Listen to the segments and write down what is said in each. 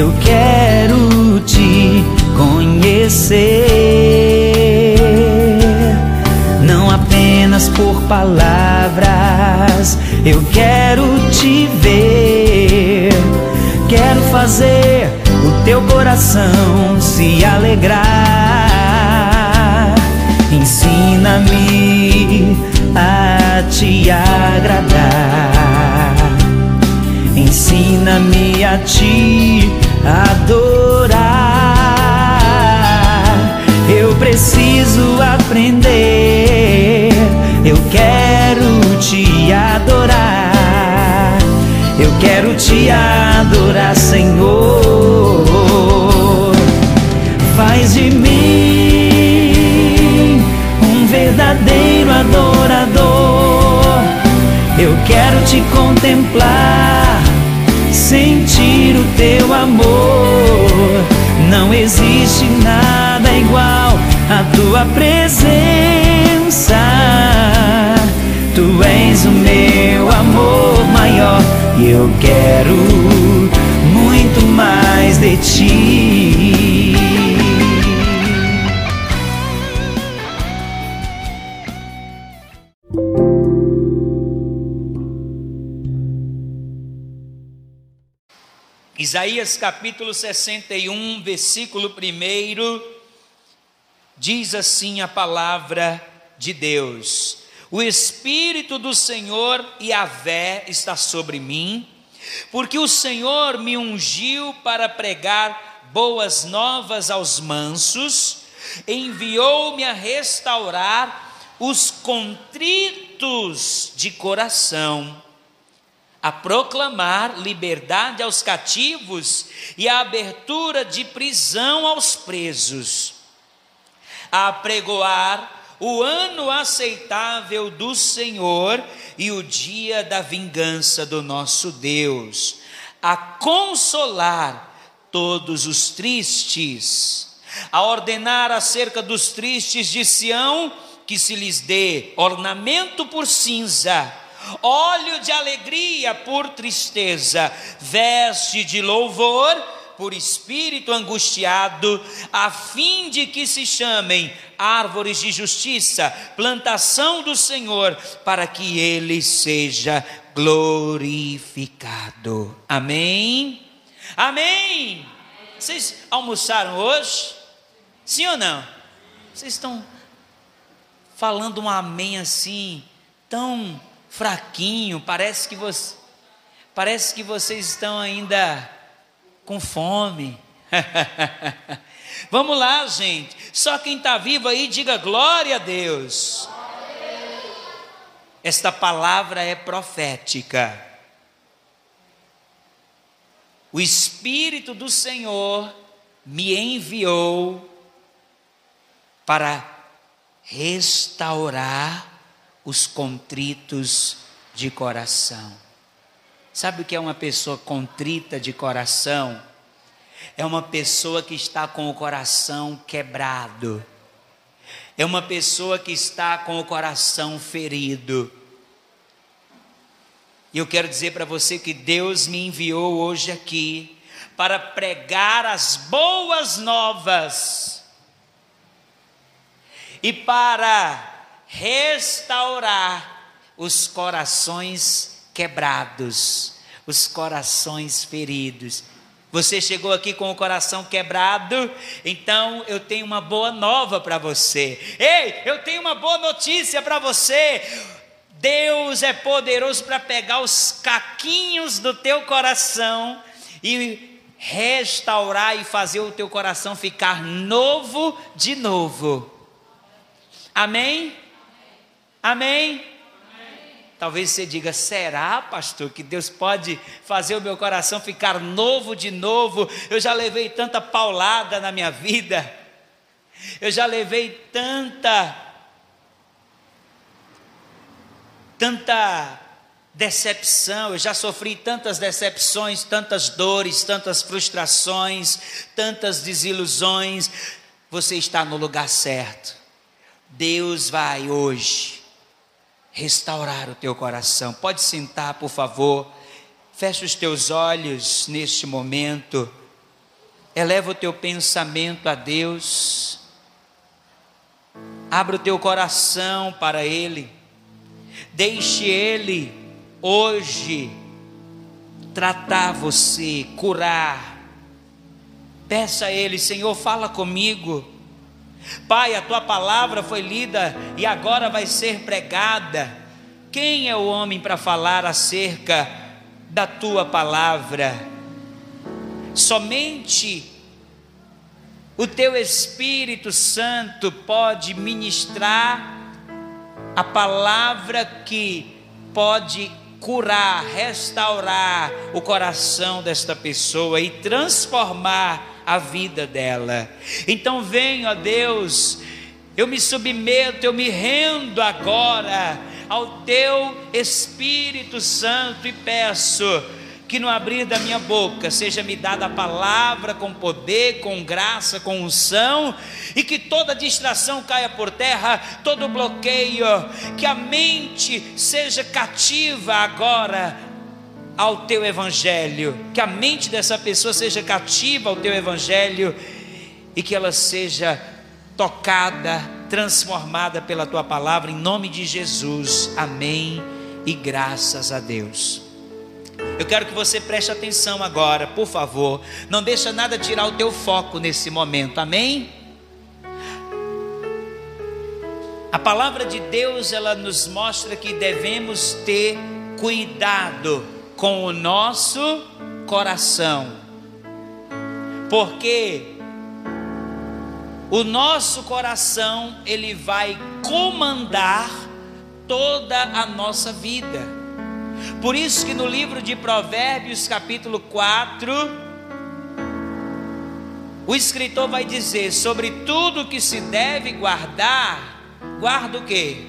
eu quero te conhecer, não apenas por palavras, eu quero te ver, quero fazer o teu coração se alegrar. Ensina-me a te agradar. Ensina-me a te adorar. Eu preciso aprender. Eu quero te adorar. Eu quero te adorar, Senhor. Faz de mim um verdadeiro adorador. Eu quero te contemplar, sentir teu amor. Não existe nada igual à tua presença. Tu és o meu amor maior e eu quero muito mais de ti. Isaías capítulo 61, versículo 1, diz assim a palavra de Deus: O Espírito do Senhor Yahvé está sobre mim, porque o Senhor me ungiu para pregar boas novas aos mansos, enviou-me a restaurar os contritos de coração a proclamar liberdade aos cativos e a abertura de prisão aos presos, a pregoar o ano aceitável do Senhor e o dia da vingança do nosso Deus, a consolar todos os tristes, a ordenar acerca dos tristes de Sião que se lhes dê ornamento por cinza óleo de alegria por tristeza, veste de louvor por espírito angustiado, a fim de que se chamem árvores de justiça, plantação do Senhor, para que ele seja glorificado. Amém? Amém? Vocês almoçaram hoje? Sim ou não? Vocês estão falando um amém assim, tão fraquinho, parece que você, parece que vocês estão ainda com fome. Vamos lá, gente. Só quem está vivo aí, diga glória a Deus. Esta palavra é profética. O Espírito do Senhor me enviou para restaurar os contritos de coração. Sabe o que é uma pessoa contrita de coração? É uma pessoa que está com o coração quebrado. É uma pessoa que está com o coração ferido. E eu quero dizer para você que Deus me enviou hoje aqui para pregar as boas novas e para restaurar os corações quebrados, os corações feridos. Você chegou aqui com o coração quebrado, então eu tenho uma boa nova para você. Ei, eu tenho uma boa notícia para você. Deus é poderoso para pegar os caquinhos do teu coração e restaurar e fazer o teu coração ficar novo de novo. Amém? Amém? Talvez você diga: será, pastor, que Deus pode fazer o meu coração ficar novo de novo? Eu já levei tanta paulada na minha vida, eu já levei tanta, tanta decepção, eu já sofri tantas decepções, tantas dores, tantas frustrações, tantas desilusões. Você está no lugar certo. Deus vai hoje restaurar o teu coração. Pode sentar, por favor. Feche os teus olhos neste momento. eleva o teu pensamento a Deus, abra o teu coração para Ele, deixe Ele hoje tratar você, curar. Peça a Ele, Senhor, fala comigo. Pai, a tua palavra foi lida e agora vai ser pregada. Quem é o homem para falar acerca da tua palavra? Somente o teu Espírito Santo pode ministrar a palavra que pode curar, restaurar o coração desta pessoa e transformar a vida dela. Então venho a Deus, eu me submeto, eu me rendo agora ao teu Espírito Santo e peço que no abrir da minha boca seja me dada a palavra com poder, com graça, com unção, e que toda distração caia por terra, todo bloqueio, que a mente seja cativa agora ao teu evangelho, que a mente dessa pessoa seja cativa ao teu evangelho e que ela seja tocada, transformada pela tua palavra, em nome de Jesus. Amém. E graças a Deus. Eu quero que você preste atenção agora, por favor. Não deixa nada tirar o teu foco nesse momento. Amém? A palavra de Deus, ela nos mostra que devemos ter cuidado com o nosso coração. Porque o nosso coração, ele vai comandar toda a nossa vida. Por isso que no livro de Provérbios, capítulo 4, o escritor vai dizer sobre tudo que se deve guardar, guarda o quê?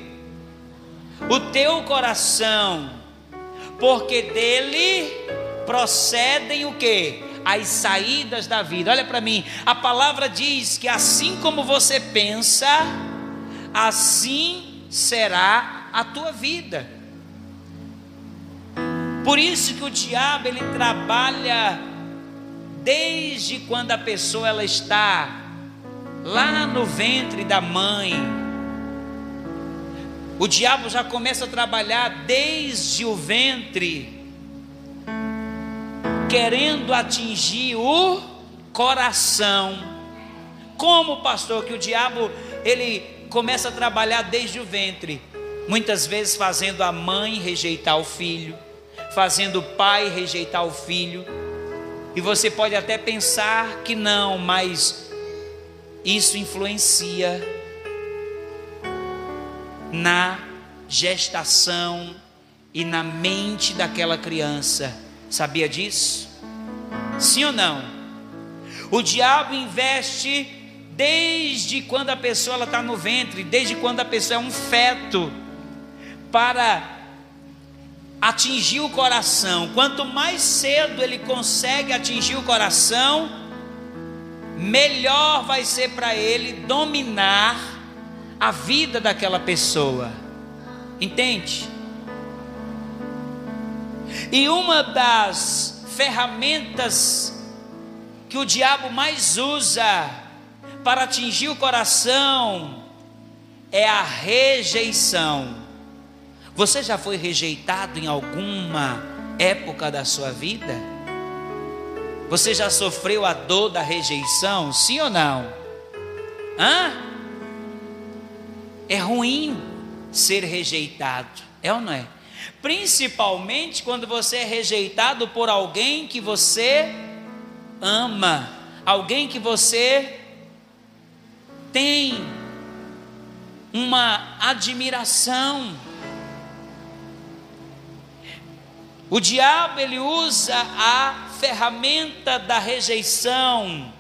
O teu coração, porque dele procedem o quê? As saídas da vida. Olha para mim, a palavra diz que assim como você pensa, assim será a tua vida. Por isso que o diabo ele trabalha desde quando a pessoa ela está lá no ventre da mãe. O diabo já começa a trabalhar desde o ventre, querendo atingir o coração. Como pastor que o diabo ele começa a trabalhar desde o ventre, muitas vezes fazendo a mãe rejeitar o filho fazendo o pai rejeitar o filho. E você pode até pensar que não, mas isso influencia na gestação e na mente daquela criança. Sabia disso? Sim ou não? O diabo investe desde quando a pessoa está no ventre, desde quando a pessoa é um feto, para atingir o coração. Quanto mais cedo ele consegue atingir o coração, melhor vai ser para ele dominar a vida daquela pessoa. Entende? E uma das ferramentas que o diabo mais usa para atingir o coração é a rejeição. Você já foi rejeitado em alguma época da sua vida? Você já sofreu a dor da rejeição? Sim ou não? Hã? É ruim ser rejeitado, é ou não é? Principalmente quando você é rejeitado por alguém que você ama, alguém que você tem uma admiração. O diabo ele usa a ferramenta da rejeição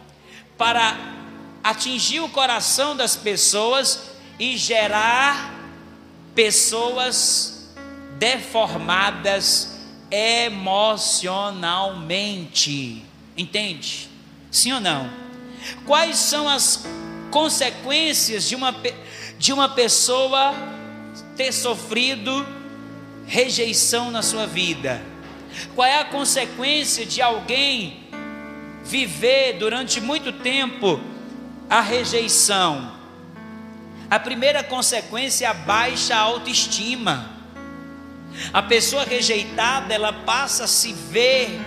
para atingir o coração das pessoas e gerar pessoas deformadas emocionalmente. Entende? Sim ou não? Quais são as consequências de uma, de uma pessoa ter sofrido rejeição na sua vida? Qual é a consequência de alguém viver durante muito tempo a rejeição. A primeira consequência é a baixa autoestima. A pessoa rejeitada, ela passa a se ver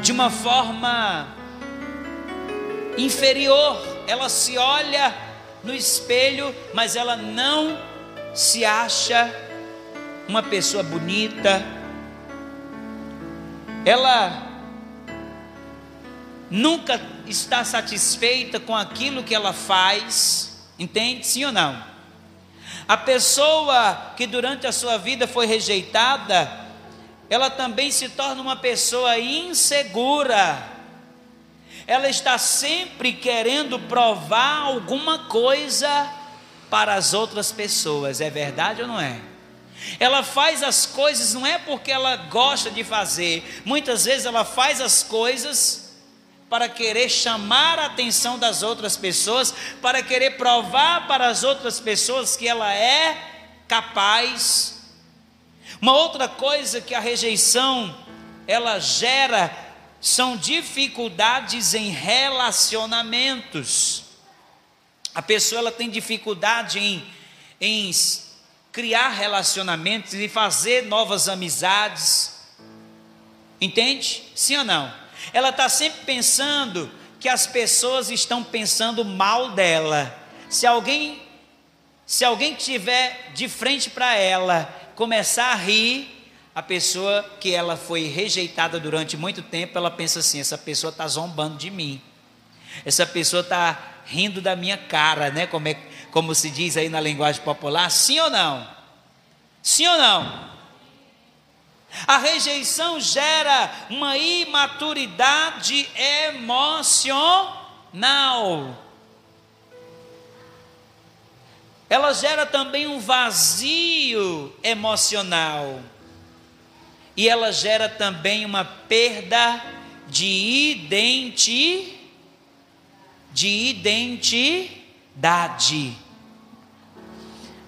de uma forma inferior. Ela se olha no espelho, mas ela não se acha uma pessoa bonita. Ela nunca está satisfeita com aquilo que ela faz, entende? Sim ou não? A pessoa que durante a sua vida foi rejeitada, ela também se torna uma pessoa insegura. Ela está sempre querendo provar alguma coisa para as outras pessoas, é verdade ou não é? Ela faz as coisas não é porque ela gosta de fazer, muitas vezes ela faz as coisas para querer chamar a atenção das outras pessoas, para querer provar para as outras pessoas que ela é capaz. Uma outra coisa que a rejeição ela gera são dificuldades em relacionamentos. A pessoa ela tem dificuldade em, em criar relacionamentos e fazer novas amizades. Entende? Sim ou não? Ela está sempre pensando que as pessoas estão pensando mal dela. Se alguém, se alguém tiver de frente para ela, começar a rir, a pessoa que ela foi rejeitada durante muito tempo, ela pensa assim: essa pessoa está zombando de mim. Essa pessoa está rindo da minha cara, né? Como, é, como se diz aí na linguagem popular, sim ou não? Sim ou não? A rejeição gera uma imaturidade emocional. Ela gera também um vazio emocional. E ela gera também uma perda de identi de identidade.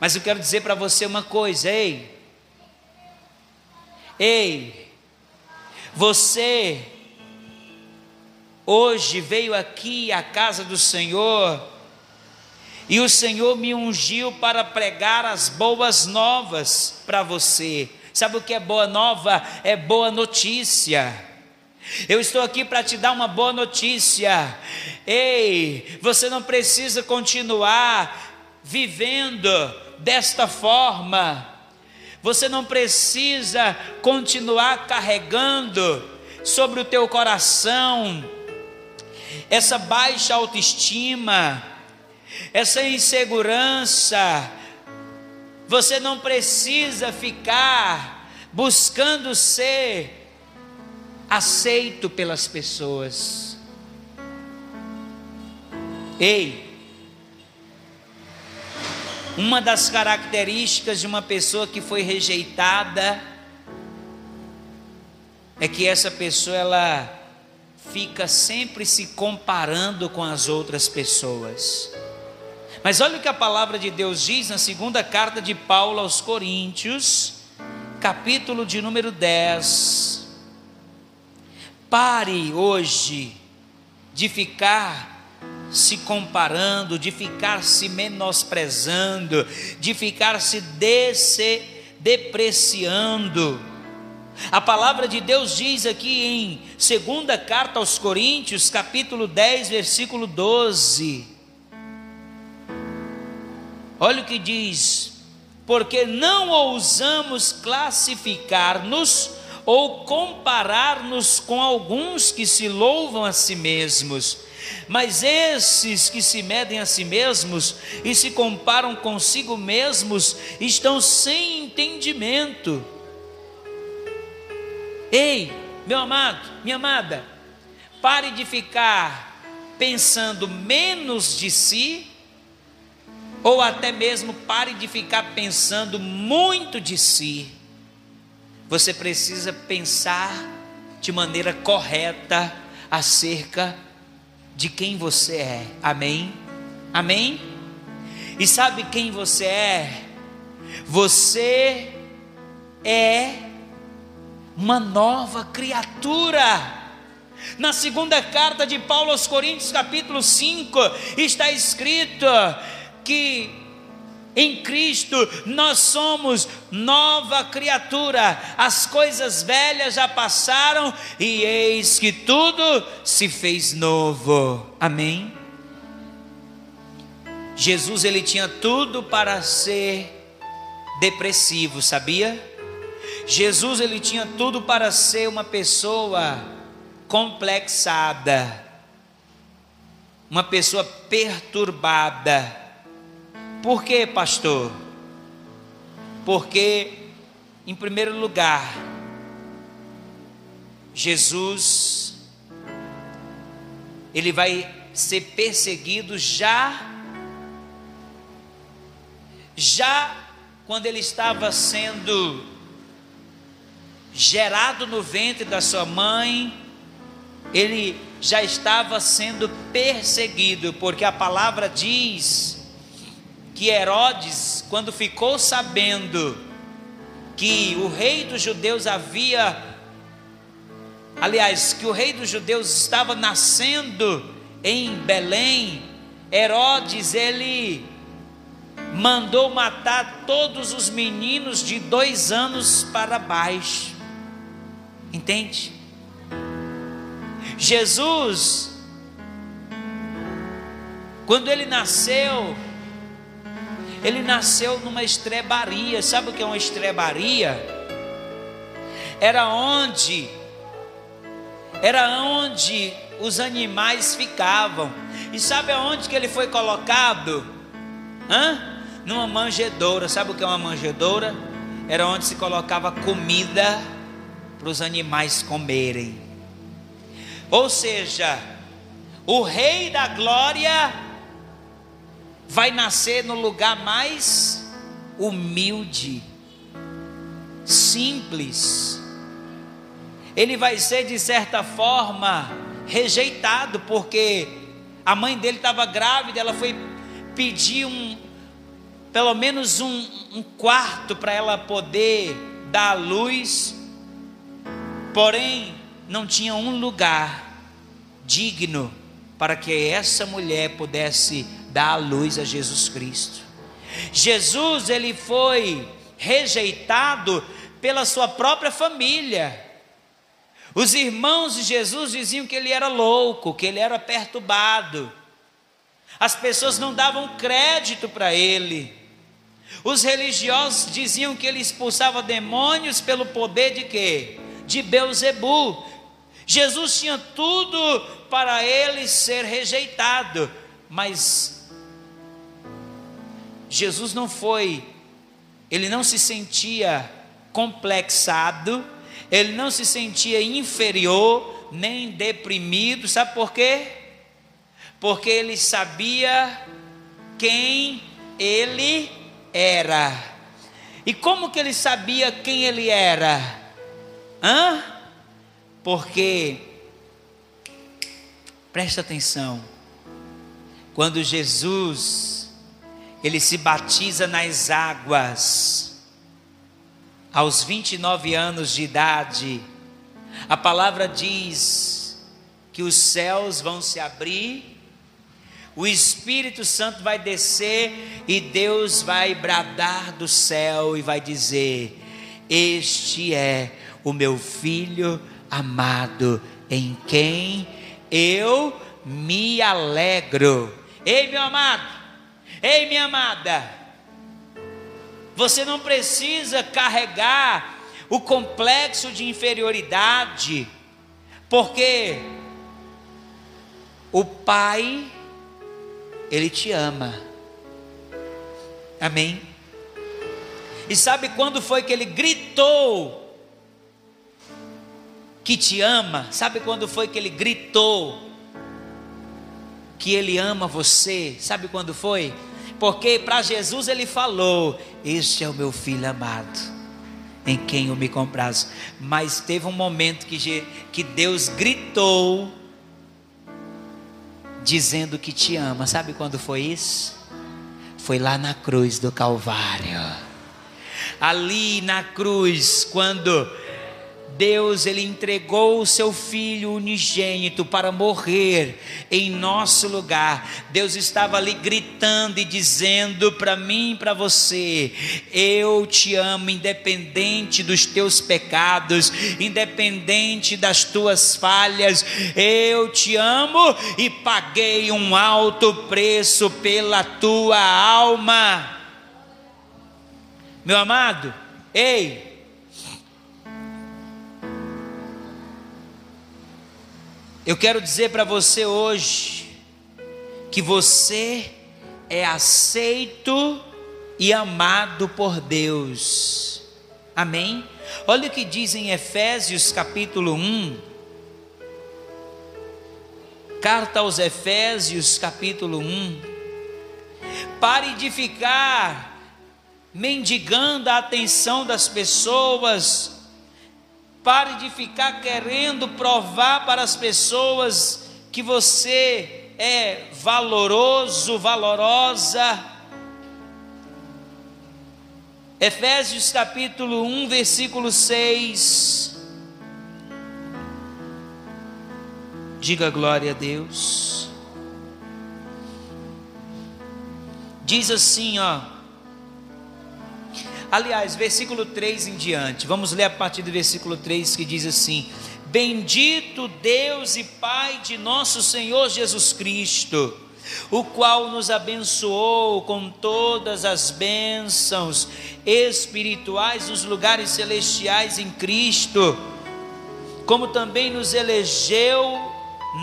Mas eu quero dizer para você uma coisa, ei, Ei, você hoje veio aqui à casa do Senhor e o Senhor me ungiu para pregar as boas novas para você. Sabe o que é boa nova? É boa notícia. Eu estou aqui para te dar uma boa notícia. Ei, você não precisa continuar vivendo desta forma. Você não precisa continuar carregando sobre o teu coração essa baixa autoestima, essa insegurança. Você não precisa ficar buscando ser aceito pelas pessoas. Ei, uma das características de uma pessoa que foi rejeitada é que essa pessoa ela fica sempre se comparando com as outras pessoas. Mas olha o que a palavra de Deus diz na segunda carta de Paulo aos Coríntios, capítulo de número 10. Pare hoje de ficar se comparando, de ficar se menosprezando, de ficar se desse, depreciando. A palavra de Deus diz aqui em segunda carta aos Coríntios, capítulo 10, versículo 12. Olha o que diz: porque não ousamos classificar-nos ou comparar-nos com alguns que se louvam a si mesmos mas esses que se medem a si mesmos e se comparam consigo mesmos estão sem entendimento. Ei, meu amado, minha amada, pare de ficar pensando menos de si, ou até mesmo pare de ficar pensando muito de si. Você precisa pensar de maneira correta acerca de quem você é. Amém? Amém? E sabe quem você é? Você é uma nova criatura. Na segunda carta de Paulo aos Coríntios, capítulo 5, está escrito que em Cristo nós somos nova criatura, as coisas velhas já passaram e eis que tudo se fez novo. Amém? Jesus ele tinha tudo para ser depressivo, sabia? Jesus ele tinha tudo para ser uma pessoa complexada, uma pessoa perturbada. Por quê, pastor? Porque, em primeiro lugar, Jesus, ele vai ser perseguido já, já quando ele estava sendo gerado no ventre da sua mãe, ele já estava sendo perseguido, porque a palavra diz que Herodes, quando ficou sabendo que o rei dos judeus havia, aliás, que o rei dos judeus estava nascendo em Belém, Herodes ele mandou matar todos os meninos de dois anos para baixo. Entende? Jesus, quando ele nasceu, ele nasceu numa estrebaria. Sabe o que é uma estrebaria? Era onde era onde os animais ficavam. E sabe aonde que ele foi colocado? Hã? Numa manjedoura. Sabe o que é uma manjedoura? Era onde se colocava comida para os animais comerem. Ou seja, o Rei da Glória vai nascer no lugar mais humilde, simples. Ele vai ser, de certa forma, rejeitado, porque a mãe dele estava grávida, ela foi pedir um, pelo menos um, um quarto para ela poder dar luz. Porém, não tinha um lugar digno para que essa mulher pudesse dar a luz a Jesus Cristo. Jesus, ele foi rejeitado pela sua própria família. Os irmãos de Jesus diziam que ele era louco, que ele era perturbado. As pessoas não davam crédito para ele. Os religiosos diziam que ele expulsava demônios pelo poder de quê? de Beuzebu. Jesus tinha tudo para ele ser rejeitado, mas Jesus não foi, ele não se sentia complexado, ele não se sentia inferior, nem deprimido, sabe por quê? Porque ele sabia quem ele era. E como que ele sabia quem ele era? Hã? Porque, presta atenção, quando Jesus, ele se batiza nas águas, aos 29 anos de idade, a palavra diz que os céus vão se abrir, o Espírito Santo vai descer e Deus vai bradar do céu e vai dizer: Este é o meu filho amado, em quem eu me alegro. Ei, meu amado, ei, minha amada, você não precisa carregar o complexo de inferioridade, porque o Pai, Ele te ama. Amém? E sabe quando foi que ele gritou que te ama, sabe quando foi que ele gritou que ele ama você? Sabe quando foi? Porque para Jesus ele falou: Este é o meu filho amado, em quem eu me comprazo. Mas teve um momento que, que Deus gritou, dizendo que te ama. Sabe quando foi isso? Foi lá na cruz do Calvário. Ali na cruz, quando Deus ele entregou o seu filho unigênito para morrer em nosso lugar. Deus estava ali gritando e dizendo para mim e para você: Eu te amo independente dos teus pecados, independente das tuas falhas. Eu te amo e paguei um alto preço pela tua alma. Meu amado, ei, Eu quero dizer para você hoje que você é aceito e amado por Deus. Amém? Olha o que diz em Efésios capítulo 1. Carta aos Efésios capítulo 1. Pare de ficar mendigando a atenção das pessoas Pare de ficar querendo provar para as pessoas que você é valoroso, valorosa. Efésios capítulo 1, versículo 6. Diga glória a Deus. Diz assim, ó: Aliás, versículo 3 em diante, vamos ler a partir do versículo 3 que diz assim: Bendito Deus e Pai de nosso Senhor Jesus Cristo, o qual nos abençoou com todas as bênçãos espirituais nos lugares celestiais em Cristo, como também nos elegeu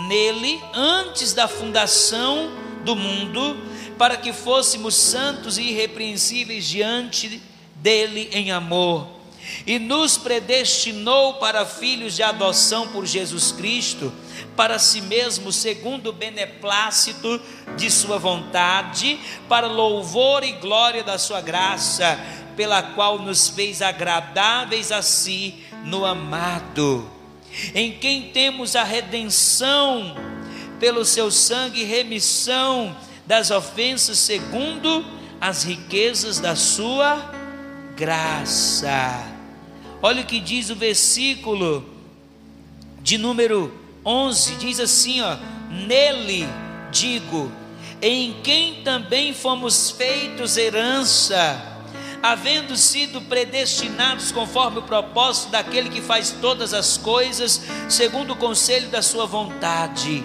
nele antes da fundação do mundo, para que fôssemos santos e irrepreensíveis diante dele em amor e nos predestinou para filhos de adoção por Jesus Cristo, para si mesmo, segundo o beneplácito de Sua vontade, para louvor e glória da Sua graça, pela qual nos fez agradáveis a si no amado, em quem temos a redenção pelo Seu sangue, remissão das ofensas, segundo as riquezas da Sua graça. Olha o que diz o versículo de número 11: diz assim, ó, nele digo, em quem também fomos feitos herança, havendo sido predestinados conforme o propósito daquele que faz todas as coisas, segundo o conselho da sua vontade,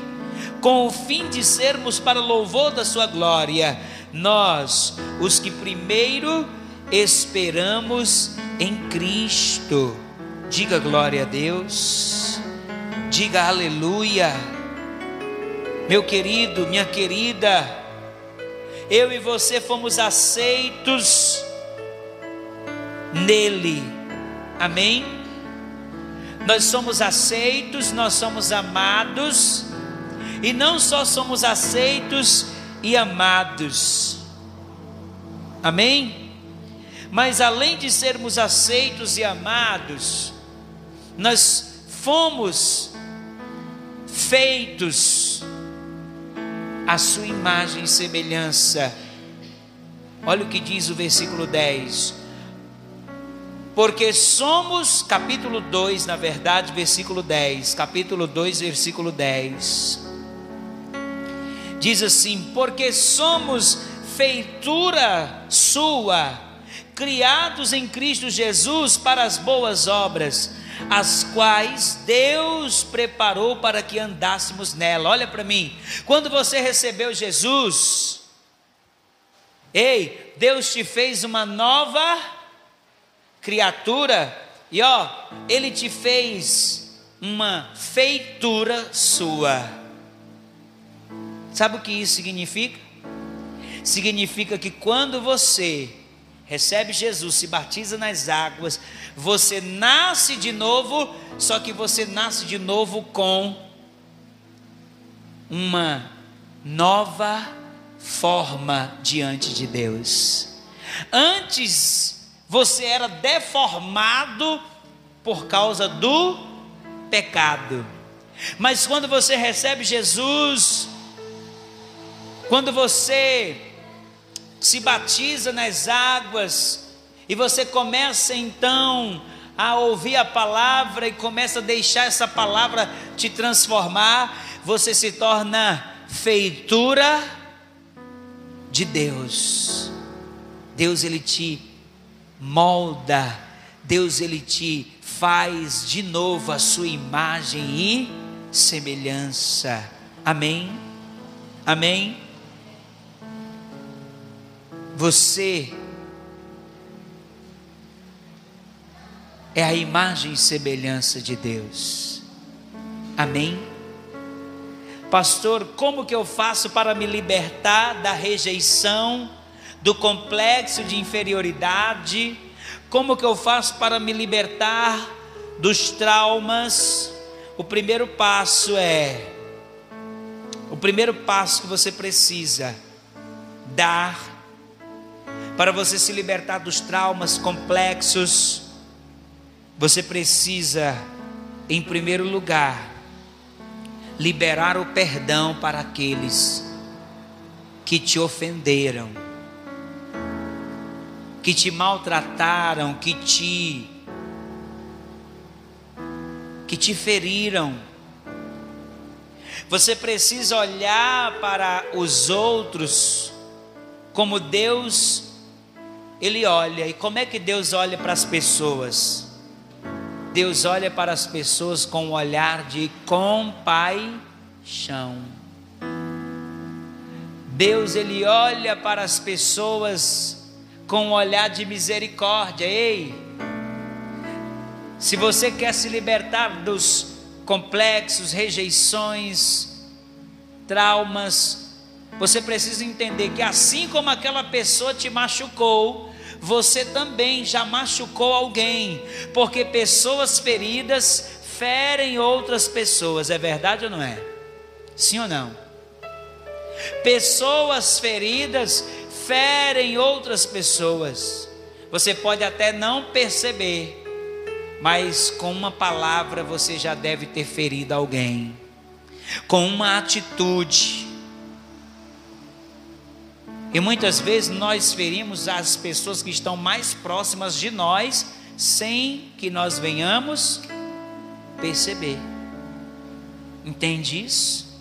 com o fim de sermos para louvor da sua glória, nós, os que primeiro esperamos em Cristo. Diga glória a Deus, diga aleluia. Meu querido, minha querida, eu e você fomos aceitos nele, amém? Nós somos aceitos, nós somos amados, e não só somos aceitos e amados, amém? Mas além de sermos aceitos e amados, nós fomos feitos à sua imagem e semelhança. Olha o que diz o versículo 10. Porque somos, capítulo 2, na verdade, versículo 10. Capítulo 2, versículo 10. Diz assim: Porque somos feitura sua criados em Cristo Jesus para as boas obras, as quais Deus preparou para que andássemos nela. Olha para mim, quando você recebeu Jesus, ei, Deus te fez uma nova criatura, e ó, Ele te fez uma feitura sua. Sabe o que isso significa? Significa que quando você recebe Jesus, se batiza nas águas, você nasce de novo, só que você nasce de novo com uma nova forma diante de Deus. Antes você era deformado por causa do pecado. Mas quando você recebe Jesus, quando você se batiza nas águas e você começa então a ouvir a palavra e começa a deixar essa palavra te transformar, você se torna feitura de Deus. Deus ele te molda, Deus ele te faz de novo a sua imagem e semelhança. Amém. Amém. Você é a imagem e semelhança de Deus. Amém? Pastor, como que eu faço para me libertar da rejeição, do complexo de inferioridade? Como que eu faço para me libertar dos traumas? O primeiro passo é o primeiro passo que você precisa dar para você se libertar dos traumas complexos você precisa, em primeiro lugar, liberar o perdão para aqueles que te ofenderam, que te maltrataram, que te que te feriram. Você precisa olhar para os outros como Deus ele olha. E como é que Deus olha para as pessoas? Deus olha para as pessoas com um olhar de compaixão. Deus ele olha para as pessoas com um olhar de misericórdia. Ei, se você quer se libertar dos complexos, rejeições, traumas, você precisa entender que assim como aquela pessoa te machucou, você também já machucou alguém, porque pessoas feridas ferem outras pessoas, é verdade ou não é? Sim ou não? Pessoas feridas ferem outras pessoas. Você pode até não perceber, mas com uma palavra você já deve ter ferido alguém, com uma atitude e muitas vezes nós ferimos as pessoas que estão mais próximas de nós, sem que nós venhamos perceber. Entende isso?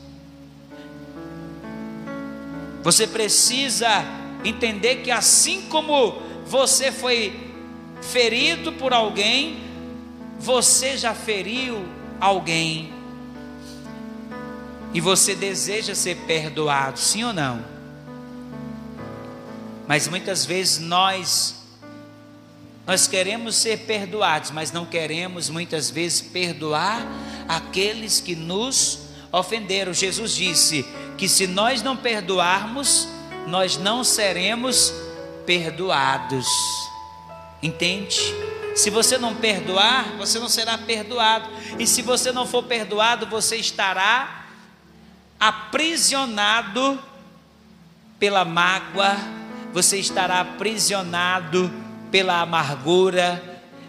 Você precisa entender que assim como você foi ferido por alguém, você já feriu alguém. E você deseja ser perdoado, sim ou não? Mas muitas vezes nós nós queremos ser perdoados, mas não queremos muitas vezes perdoar aqueles que nos ofenderam. Jesus disse que se nós não perdoarmos, nós não seremos perdoados. Entende? Se você não perdoar, você não será perdoado. E se você não for perdoado, você estará aprisionado pela mágoa você estará aprisionado pela amargura,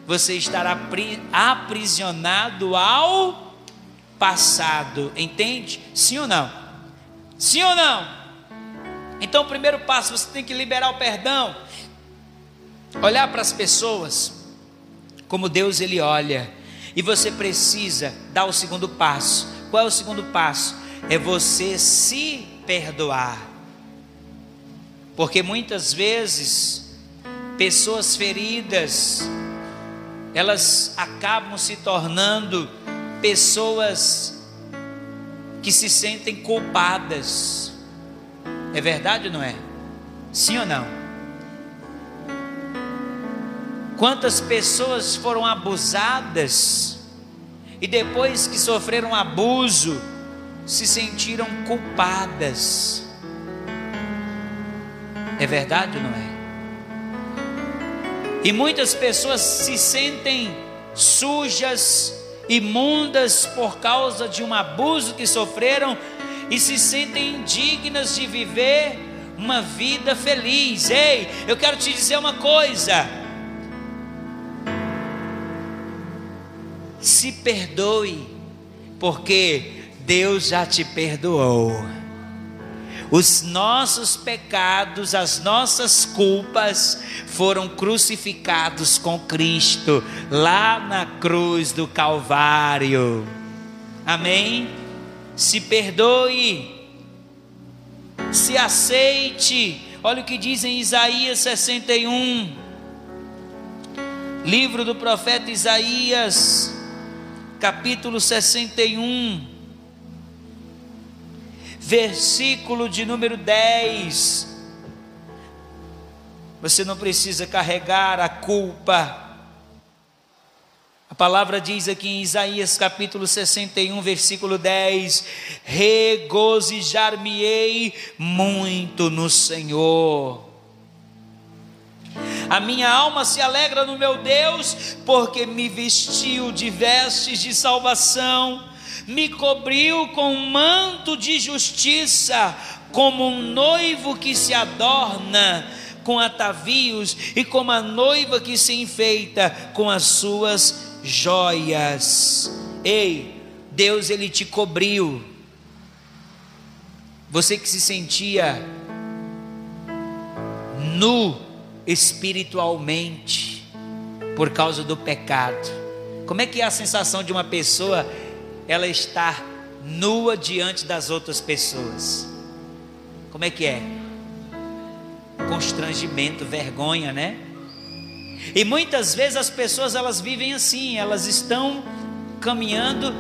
você estará aprisionado ao passado, entende? Sim ou não? Sim ou não? Então, o primeiro passo, você tem que liberar o perdão, olhar para as pessoas como Deus ele olha, e você precisa dar o segundo passo. Qual é o segundo passo? É você se perdoar. Porque muitas vezes pessoas feridas elas acabam se tornando pessoas que se sentem culpadas. É verdade ou não é? Sim ou não? Quantas pessoas foram abusadas e depois que sofreram abuso se sentiram culpadas? É verdade ou não é? E muitas pessoas se sentem sujas, imundas por causa de um abuso que sofreram e se sentem indignas de viver uma vida feliz. Ei, eu quero te dizer uma coisa. Se perdoe, porque Deus já te perdoou. Os nossos pecados, as nossas culpas foram crucificados com Cristo lá na cruz do Calvário. Amém? Se perdoe, se aceite. Olha o que diz em Isaías 61. Livro do profeta Isaías, capítulo 61, versículo de número 10. Você não precisa carregar a culpa. A palavra diz aqui em Isaías capítulo 61, versículo 10: Regozijar-me-ei muito no Senhor a minha alma se alegra no meu Deus, porque me vestiu de vestes de salvação, me cobriu com um manto de justiça, como um noivo que se adorna com atavios e como a noiva que se enfeita com as suas joias. Ei, Deus ele te cobriu. Você que se sentia nu, espiritualmente por causa do pecado. Como é que é a sensação de uma pessoa ela estar nua diante das outras pessoas? Como é que é? Constrangimento, vergonha, né? E muitas vezes as pessoas elas vivem assim, elas estão caminhando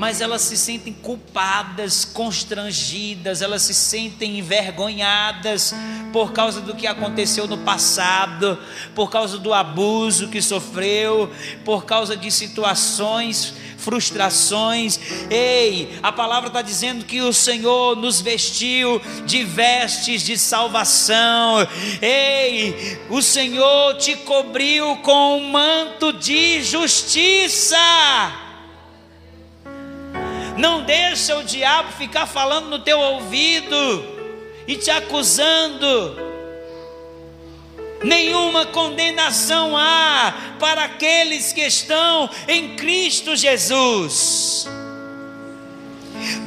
mas elas se sentem culpadas, constrangidas, elas se sentem envergonhadas por causa do que aconteceu no passado, por causa do abuso que sofreu, por causa de situações, frustrações. Ei, a palavra está dizendo que o Senhor nos vestiu de vestes de salvação. Ei, o Senhor te cobriu com um manto de justiça. Não deixa o diabo ficar falando no teu ouvido e te acusando. Nenhuma condenação há para aqueles que estão em Cristo Jesus.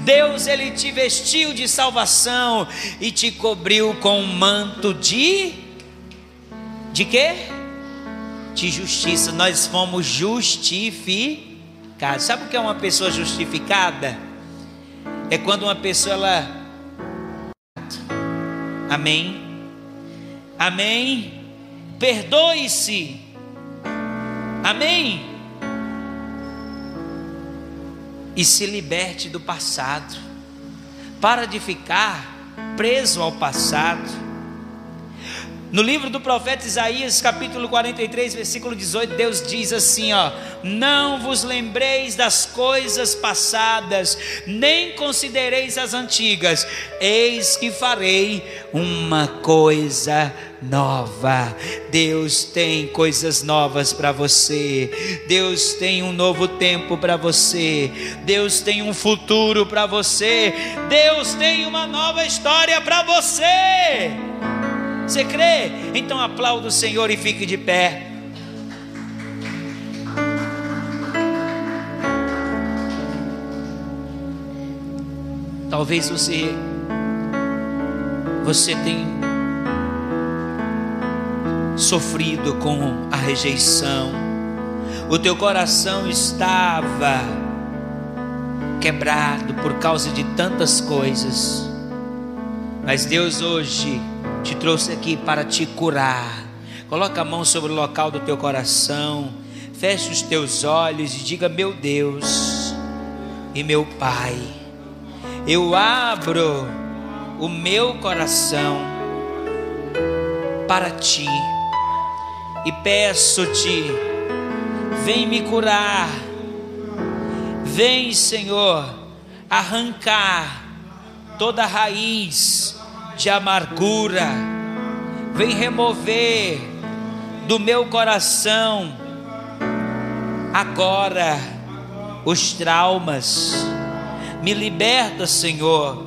Deus ele te vestiu de salvação e te cobriu com um manto de de quê? De justiça. Nós fomos justificados justificado. Sabe o que é uma pessoa justificada? É quando uma pessoa ela Amém. Amém. Perdoe-se. Amém. E se liberte do passado. Para de ficar preso ao passado. No livro do profeta Isaías, capítulo 43, versículo 18, Deus diz assim, ó: Não vos lembreis das coisas passadas, nem considereis as antigas. Eis que farei uma coisa nova. Deus tem coisas novas para você. Deus tem um novo tempo para você. Deus tem um futuro para você. Deus tem uma nova história para você. Você crê? Então aplauda o Senhor e fique de pé. Talvez você você tenha sofrido com a rejeição. O teu coração estava quebrado por causa de tantas coisas. Mas Deus hoje te trouxe aqui para te curar. Coloca a mão sobre o local do teu coração, feche os teus olhos e diga: Meu Deus e meu Pai, eu abro o meu coração para ti e peço-te, vem me curar, vem, Senhor, arrancar toda raiz de amargura, vem remover do meu coração agora os traumas. Me liberta, Senhor,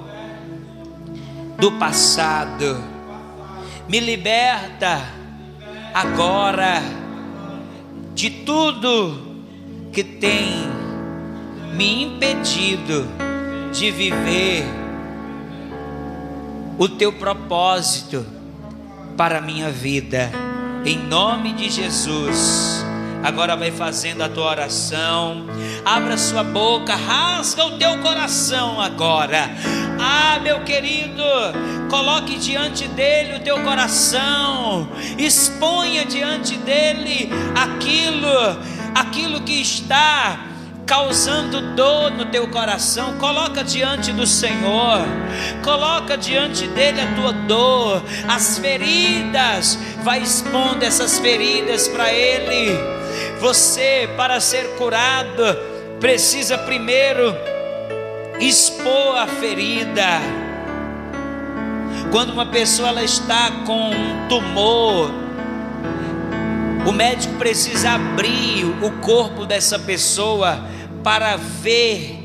do passado. Me liberta agora de tudo que tem me impedido de viver o teu propósito para a minha vida, em nome de Jesus. Agora vai fazendo a tua oração, abra sua boca, rasga o teu coração agora. Ah, meu querido, coloque diante dele o teu coração, exponha diante dele aquilo, aquilo que está causando dor no teu coração, coloca diante do Senhor, coloca diante dele a tua dor, as feridas, vai expondo essas feridas para ele. Você, para ser curado, precisa primeiro expor a ferida. Quando uma pessoa ela está com um tumor, o médico precisa abrir o corpo dessa pessoa para ver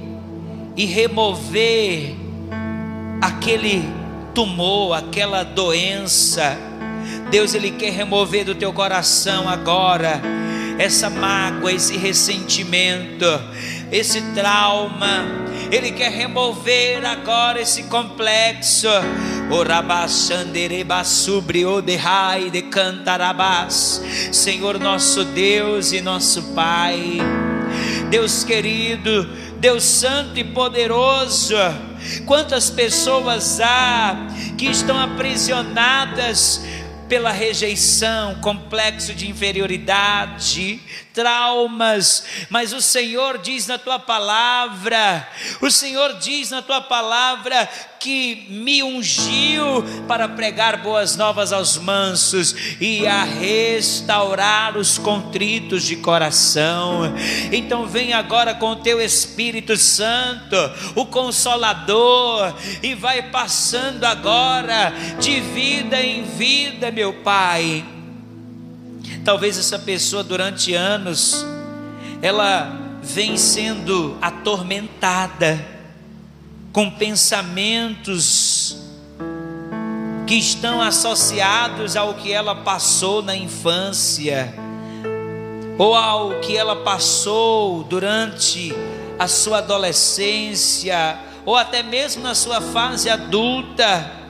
e remover aquele tumor, aquela doença. Deus ele quer remover do teu coração agora essa mágoa, esse ressentimento, esse trauma. Ele quer remover agora esse complexo. Senhor nosso Deus e nosso Pai. Deus querido, Deus santo e poderoso. Quantas pessoas há que estão aprisionadas pela rejeição, complexo de inferioridade, traumas, mas o Senhor diz na tua palavra, o Senhor diz na tua palavra que me ungiu para pregar boas novas aos mansos e a restaurar os contritos de coração. Então vem agora com o teu Espírito Santo, o consolador, e vai passando agora de vida em vida, meu Pai. Talvez essa pessoa durante anos ela vem sendo atormentada com pensamentos que estão associados ao que ela passou na infância, ou ao que ela passou durante a sua adolescência, ou até mesmo na sua fase adulta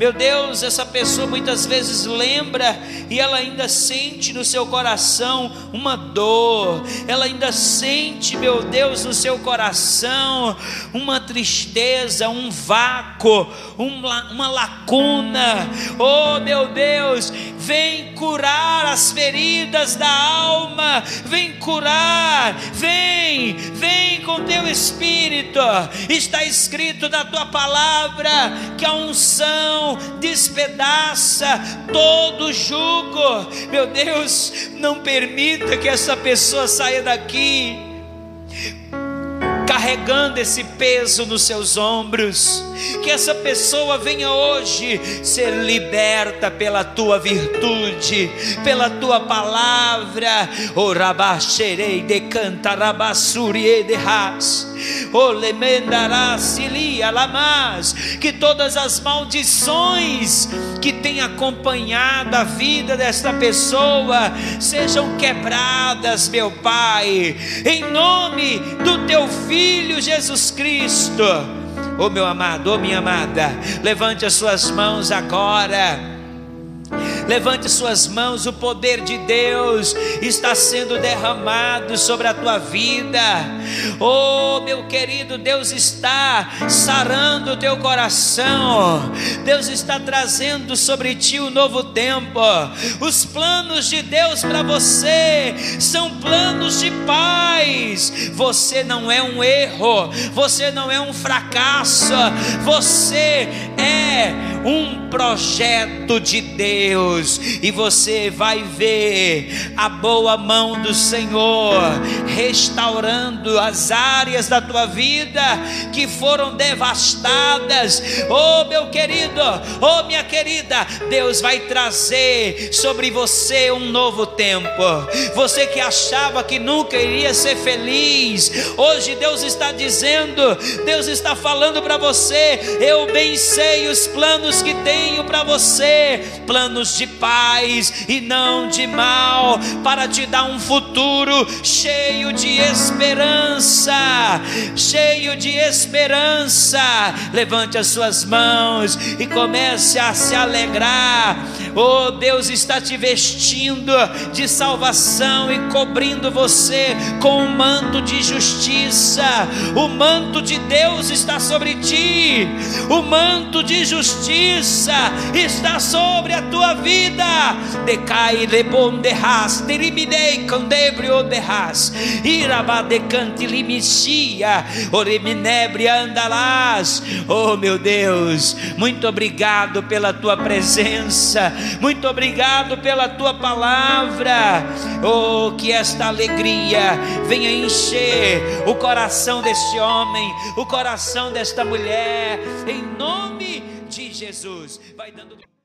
meu Deus, essa pessoa muitas vezes lembra e ela ainda sente no seu coração uma dor, ela ainda sente, meu Deus, no seu coração uma tristeza, um vácuo, uma, uma lacuna. Oh, meu Deus, vem curar as feridas da alma, vem curar, vem, vem com teu espírito. Está escrito na tua palavra que a unção despedaça todo jugo. Meu Deus, não permita que essa pessoa saia daqui carregando esse peso nos seus ombros. Que essa pessoa venha hoje ser liberta pela tua virtude, pela tua palavra. O rabaxerei de cantarabassuri de ras. O lemendará silia lamas. Que todas as maldições que têm acompanhado a vida desta pessoa sejam quebradas, meu Pai, em nome do teu filho Filho Jesus Cristo. Oh meu amado, oh minha amada, levante as suas mãos agora Levante suas mãos, o poder de Deus está sendo derramado sobre a tua vida. Oh, meu querido, Deus está sarando o teu coração. Deus está trazendo sobre ti um novo tempo. Os planos de Deus para você são planos de paz. Você não é um erro, você não é um fracasso, você é um projeto de Deus. E você vai ver a boa mão do Senhor restaurando as áreas da tua vida que foram devastadas. Oh, meu querido, oh, minha querida, Deus vai trazer sobre você um novo tempo. Você que achava que nunca iria ser feliz, hoje Deus está dizendo, Deus está falando para você: eu bem sei os planos que tenho para você, planos de paz e não de mal, para te dar um futuro cheio de esperança, cheio de esperança. Levante as suas mãos e comece a se alegrar. Oh, Deus está te vestindo de salvação e cobrindo você com um manto de justiça. O manto de Deus está sobre ti. O manto de justiça está sobre a tua vida. Decai lebonderras, teribidei candebrio derras, irabadecante limixia, oreminebre andalás. Oh meu Deus, muito obrigado pela tua presença, muito obrigado pela tua palavra. Oh, que esta alegria venha encher o coração deste homem, o coração desta mulher, em nome de Jesus. Vai dando